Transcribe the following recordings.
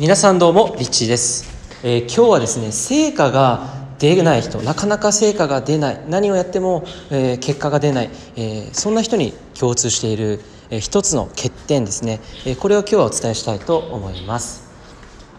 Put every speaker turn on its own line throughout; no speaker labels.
皆さんどうもリッチーです、えー今日はですね成果が出ない人なかなか成果が出ない何をやっても、えー結果が出ない、えーそんな人に共通している、えー一つの欠点ですね、えこれを今日はお伝えしたいと思います。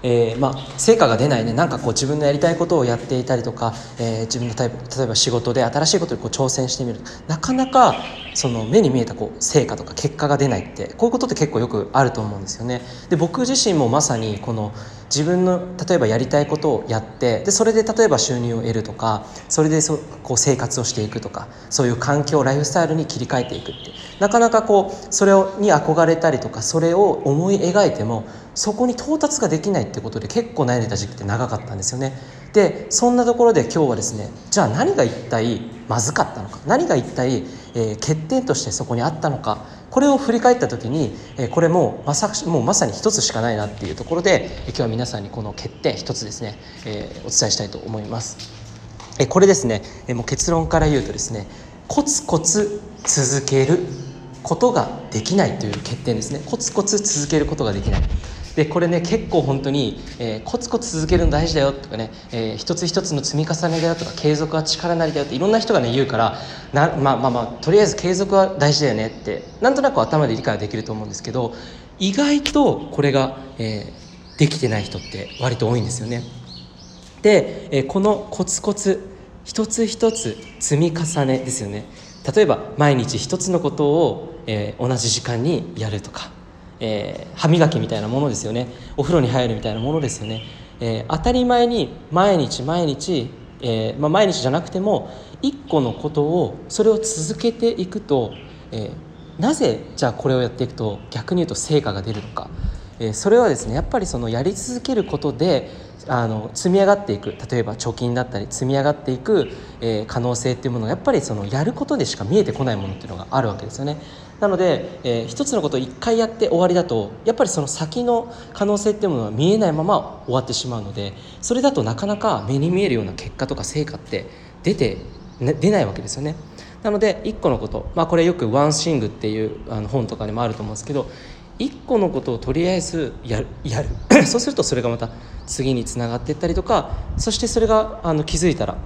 えーまあ、成果が出ないねなんかこう自分のやりたいことをやっていたりとか、えー自分のタイプ例えば仕事で新しいことにこう挑戦してみるなかなかその目に見えたこう成果とか結果が出ないってこういうことって結構よくあると思うんですよね。で僕自身もまさにこの自分の例えばやりたいことをやってでそれで例えば収入を得るとかそれでそこう生活をしていくとかそういう環境ライフスタイルに切り替えていくって。なかなかこうそれをに憧れたりとかそれを思い描いてもそこに到達ができないってことで結構悩んでた時期って長かったんですよね。でそんなところで今日はですねじゃあ何が一体まずかったのか何が一体、えー欠点としてそこにあったのかこれを振り返った時に、これもまさもうまさに一つしかないなっていうところで、今日は皆さんにこの欠点一つですね、えお伝えしたいと思います。えこれですねえもう結論から言うとですねコツコツ続けることができないという欠点ですね。コツコツ続けることができない。でこれね結構本当に、えーコツコツ続けるの大事だよとかね、えー一つ一つの積み重ねだよとか継続は力なりだよっていろんな人がね言うからなまあまあまあとりあえず継続は大事だよねってなんとなく頭で理解はできると思うんですけど意外とこれが、えーできてない人って割と多いんですよね。で、えこのコツコツ一つ一つ積み重ねですよね例えば毎日一つのことを、え同じ時間にやるとか、えー歯磨きみたいなものですよね。お風呂に入るみたいなものですよね、えー当たり前に毎日毎日、えーまあ、毎日じゃなくても一個のことをそれを続けていくと、えなぜじゃあこれをやっていくと逆に言うと成果が出るのか。えそれはですねやっぱりそのやり続けることであの積み上がっていく例えば貯金だったり積み上がっていく、えー可能性っていうものがやっぱりそのやることでしか見えてこないものっていうのがあるわけですよね。なので、えー一つのことを一回やって終わりだとやっぱりその先の可能性っていうものは見えないまま終わってしまうのでそれだとなかなか目に見えるような結果とか成果って出て、ね出ないわけですよね。なので一個のこと、まあ、これよく「ワンシング」っていうあの本とかにもあると思うんですけど1個のことをとりあえずやるやる。そうするとそれがまた次につながっていったりとかそしてそれがあの気づいたら、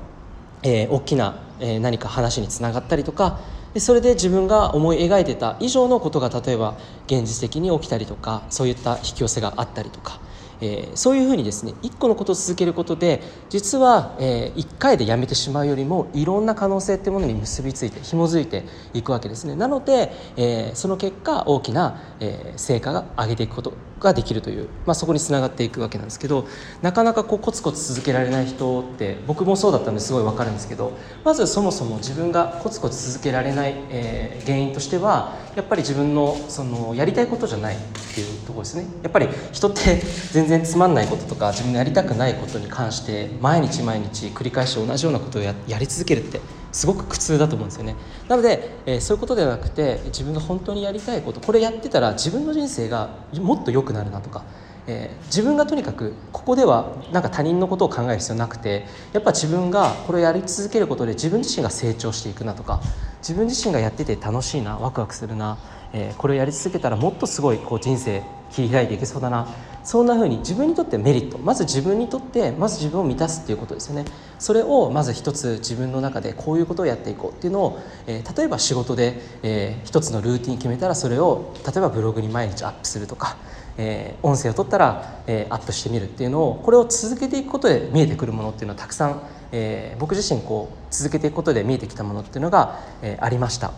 えー大きな、えー何か話につながったりとかでそれで自分が思い描いてた以上のことが例えば現実的に起きたりとかそういった引き寄せがあったりとか、えーそういうふうにですね一個のことを続けることで実は、え1回でやめてしまうよりもいろんな可能性ってものに結びついて紐づいていくわけですね。なので、えーその結果大きな、えー成果が上げていくことができるという、まあ、そこにつながっていくわけなんですけどなかなかこうコツコツ続けられない人って僕もそうだったんですごい分かるんですけどまずそもそも自分がコツコツ続けられない、えー原因としてはやっぱり自分のそのやりたいことじゃないっていうところですね。やっぱり人って全全然つまんないこととか自分のやりたくないことに関して毎日毎日繰り返し同じようなことをややり続けるってすごく苦痛だと思うんですよね。なので、えーそういうことではなくて自分が本当にやりたいことこれやってたら自分の人生がもっと良くなるなとか、えー自分がとにかくここではなんか他人のことを考える必要なくてやっぱ自分がこれをやり続けることで自分自身が成長していくなとか自分自身がやってて楽しいなワクワクするな、えーこれをやり続けたらもっとすごいこう人生切り開いていけそうだなそんな風に自分にとってメリットまず自分にとってまず自分を満たすっていうことですよねそれをまず一つ自分の中でこういうことをやっていこうっていうのを、えー例えば仕事で、えー一つのルーティン決めたらそれを例えばブログに毎日アップするとか、えー音声を取ったら、えーアップしてみるっていうのをこれを続けていくことで見えてくるものっていうのはたくさん、えー僕自身こう続けていくことで見えてきたものっていうのが、えーありました。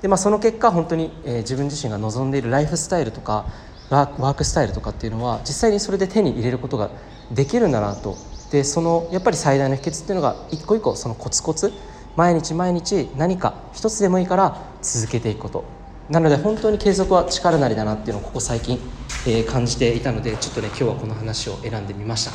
でまあ、その結果本当に、えー自分自身が望んでいるライフスタイルとかワークスタイルとかっていうのは実際にそれで手に入れることができるんだなと。でそのやっぱり最大の秘訣っていうのが一個一個そのコツコツ毎日毎日何か一つでもいいから続けていくこと。なので本当に継続は力なりだなっていうのをここ最近、えー感じていたのでちょっとね今日はこの話を選んでみました。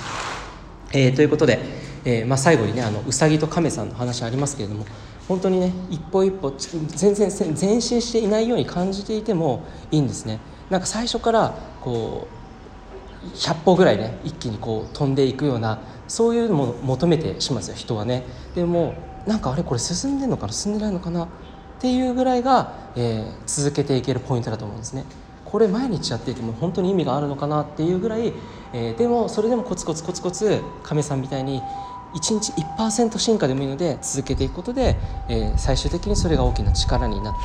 えーということで、えーまあ、最後にねあのうさぎと亀さんの話ありますけれども本当にね一歩一歩全然前進していないように感じていてもいいんですね。なんか最初からこう100歩ぐらいね一気にこう飛んでいくようなそういうのを求めてしまうんですよ人はね。でもなんかあれこれ進んでんのかな進んでないのかなっていうぐらいが、えー続けていけるポイントだと思うんですね。これ毎日やっていても本当に意味があるのかなっていうぐらい、えー、でもそれでもコツコツコツコツ亀さんみたいに1日1%進化でもいいので続けていくことで、えー、最終的にそれが大きな力になっ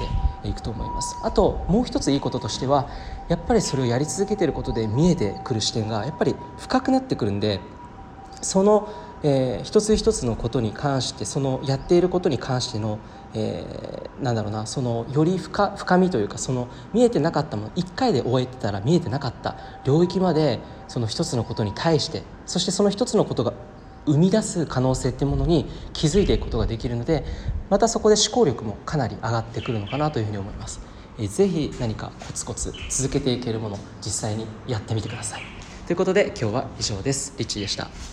ていくと思います。あともう一ついいこととしてはやっぱりそれをやり続けていることで見えてくる視点がやっぱり深くなってくるんでその、えー、一つ一つのことに関してそのやっていることに関しての、えー、なんだろうなそのより深深みというかその見えてなかったもの1回で終えてたら見えてなかった領域までその一つのことに対してそしてその一つのことが生み出す可能性っていうものに気づいていくことができるのでまたそこで思考力もかなり上がってくるのかなというふうに思います。えぜひ何かコツコツ続けていけるもの実際にやってみてください。ということで今日は以上です。リッチーでした。